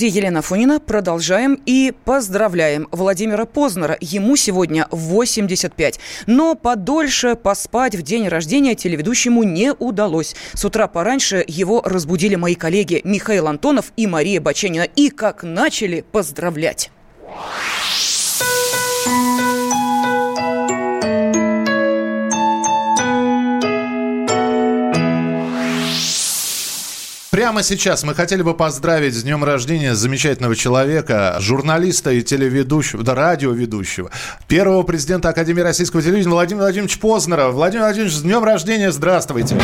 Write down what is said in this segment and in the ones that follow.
студии Елена Фонина. Продолжаем и поздравляем Владимира Познера. Ему сегодня 85. Но подольше поспать в день рождения телеведущему не удалось. С утра пораньше его разбудили мои коллеги Михаил Антонов и Мария Баченина. И как начали поздравлять. Прямо сейчас мы хотели бы поздравить с днем рождения замечательного человека, журналиста и телеведущего, да, радиоведущего, первого президента Академии Российского телевидения Владимира Владимировича Познера. Владимир Владимирович, с днем рождения, здравствовайте.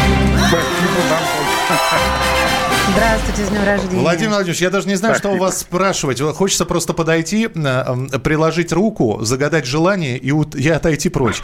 Здравствуйте, с днем рождения. Владимир Владимирович, я даже не знаю, Спасибо. что у вас спрашивать. Хочется просто подойти, э, приложить руку, загадать желание и, и отойти прочь.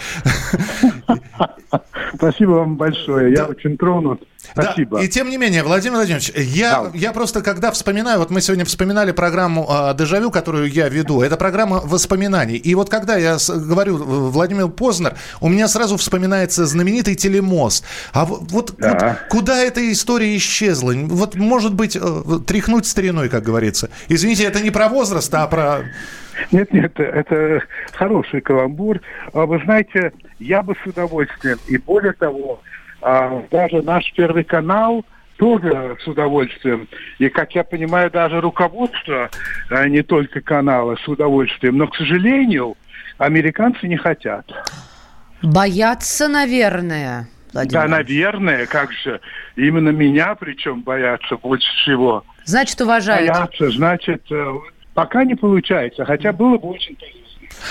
Спасибо вам большое. Я очень тронут. Спасибо. Да, и тем не менее, Владимир Владимирович, я, да. я просто когда вспоминаю, вот мы сегодня вспоминали программу э, «Дежавю», которую я веду, это программа воспоминаний. И вот когда я с, говорю Владимир Познер, у меня сразу вспоминается знаменитый телемост. А вот, да. вот куда эта история исчезла? Вот, может быть, э, тряхнуть стариной, как говорится. Извините, это не про возраст, а про... Нет, нет, это хороший каламбур. А вы знаете, я бы с удовольствием, и более того, а, даже наш первый канал тоже с удовольствием. И, как я понимаю, даже руководство, а не только канала, с удовольствием. Но, к сожалению, американцы не хотят. Боятся, наверное. Владимир. Да, наверное, как же. Именно меня, причем, боятся больше всего. Значит, уважают. Боятся, значит, э, пока не получается. Хотя было бы очень полезно.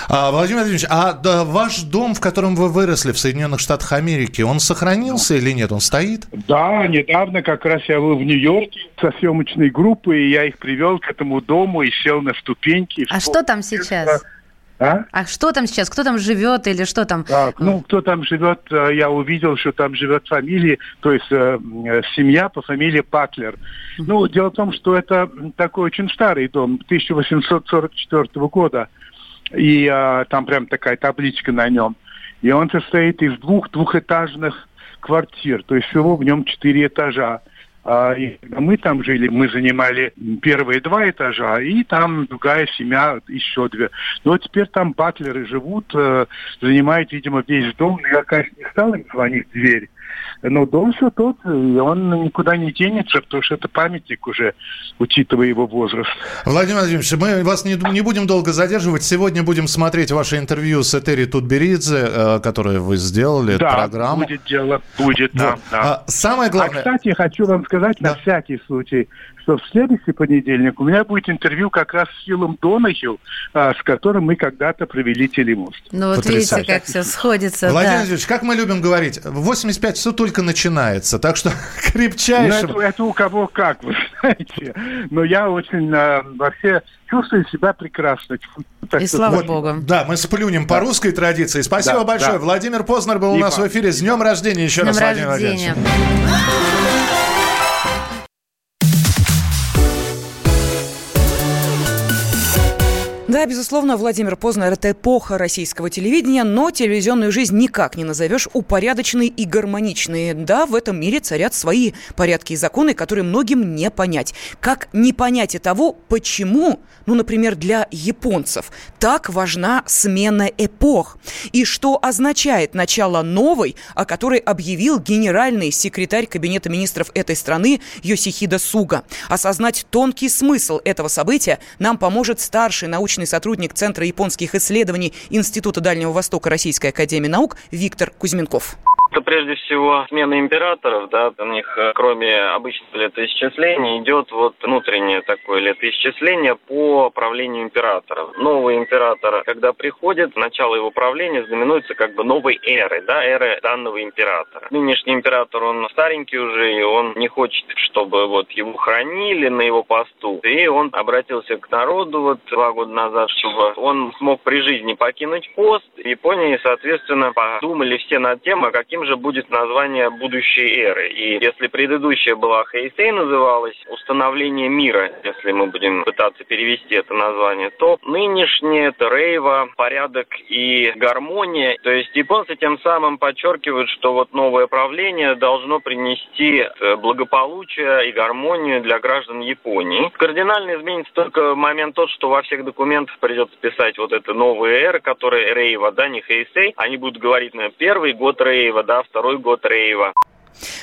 А, Владимир Владимирович, а да, ваш дом, в котором вы выросли в Соединенных Штатах Америки, он сохранился или нет? Он стоит? Да, недавно как раз я был в Нью-Йорке со съемочной группой, и я их привел к этому дому и сел на ступеньки. А что там сейчас? А? а что там сейчас? Кто там живет или что там? Так, ну, кто там живет, э, я увидел, что там живет фамилия, то есть э, э семья по фамилии Патлер. Ну, дело в том, что это такой очень старый дом, 1844 года и а, там прям такая табличка на нем. И он состоит из двух двухэтажных квартир, то есть всего в нем четыре этажа. А, и мы там жили, мы занимали первые два этажа, и там другая семья еще две. Но теперь там батлеры живут, э, занимают, видимо, весь дом. Я, конечно, не стал им звонить в дверь. Но дом все тот, и он никуда не денется, потому что это памятник уже, учитывая его возраст. Владимир Владимирович, мы вас не, не будем долго задерживать. Сегодня будем смотреть ваше интервью с Этери Тутберидзе, э, которое вы сделали, да, программу. будет дело, будет, вот. да. да. А, самое главное... А, кстати, хочу вам сказать да. на всякий случай, что в следующий понедельник у меня будет интервью как раз с Филом Донахью, а, с которым мы когда-то провели телемост. Ну вот Потрясающе. видите, как все сходится. Владимир да. Владимирович, как мы любим говорить, 85 все только начинается, так что крепчайшим... Ну, это, это у кого как, вы знаете. Но я очень а, вообще чувствую себя прекрасно. Так И слава вот, Богу. Да, мы сплюнем да. по русской традиции. Спасибо да, большое. Да. Владимир Познер был И у нас в эфире. С днем рождения еще С днем раз, рождения. Владимир Да, безусловно, Владимир Познер – это эпоха российского телевидения, но телевизионную жизнь никак не назовешь упорядоченной и гармоничной. Да, в этом мире царят свои порядки и законы, которые многим не понять. Как не понять и того, почему, ну, например, для японцев так важна смена эпох, и что означает начало новой, о которой объявил генеральный секретарь Кабинета министров этой страны Йосихида Суга. Осознать тонкий смысл этого события нам поможет старший научный научный сотрудник Центра японских исследований Института Дальнего Востока Российской Академии Наук Виктор Кузьменков. Это прежде всего смена императоров, да, у них э, кроме обычного летоисчисления идет вот внутреннее такое летоисчисление по правлению императоров. Новый император, когда приходит, начало его правления знаменуется как бы новой эры, да, эры данного императора. Нынешний император, он старенький уже, и он не хочет, чтобы вот его хранили на его посту. И он обратился к народу вот два года назад, чтобы он смог при жизни покинуть пост. В Японии, соответственно, подумали все над тем, а каким каким же будет название будущей эры. И если предыдущая была Хейсей называлась «Установление мира», если мы будем пытаться перевести это название, то нынешнее это рейва, порядок и гармония. То есть японцы тем самым подчеркивают, что вот новое правление должно принести э, благополучие и гармонию для граждан Японии. Кардинально изменится только момент тот, что во всех документах придется писать вот это новая эра, которая рейва, да, не Хейсей. Они будут говорить на первый год рейва, да, второй год рейва.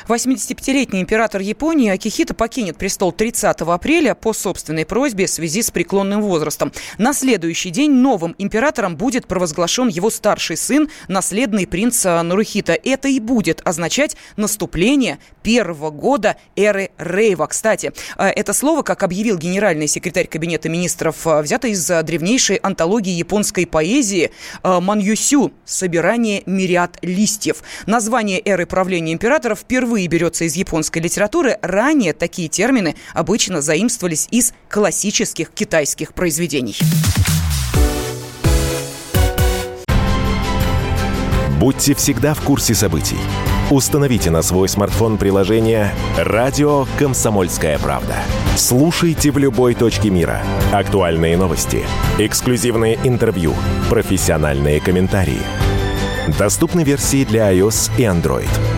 85-летний император Японии Акихита покинет престол 30 апреля по собственной просьбе в связи с преклонным возрастом. На следующий день новым императором будет провозглашен его старший сын, наследный принц Нарухита. Это и будет означать наступление первого года эры Рейва. Кстати, э, это слово, как объявил генеральный секретарь Кабинета министров, э, взято из древнейшей антологии японской поэзии э, Маньюсю «Собирание мириад листьев». Название эры правления императоров впервые берется из японской литературы, ранее такие термины обычно заимствовались из классических китайских произведений. Будьте всегда в курсе событий. Установите на свой смартфон приложение «Радио Комсомольская правда». Слушайте в любой точке мира. Актуальные новости, эксклюзивные интервью, профессиональные комментарии. Доступны версии для iOS и Android.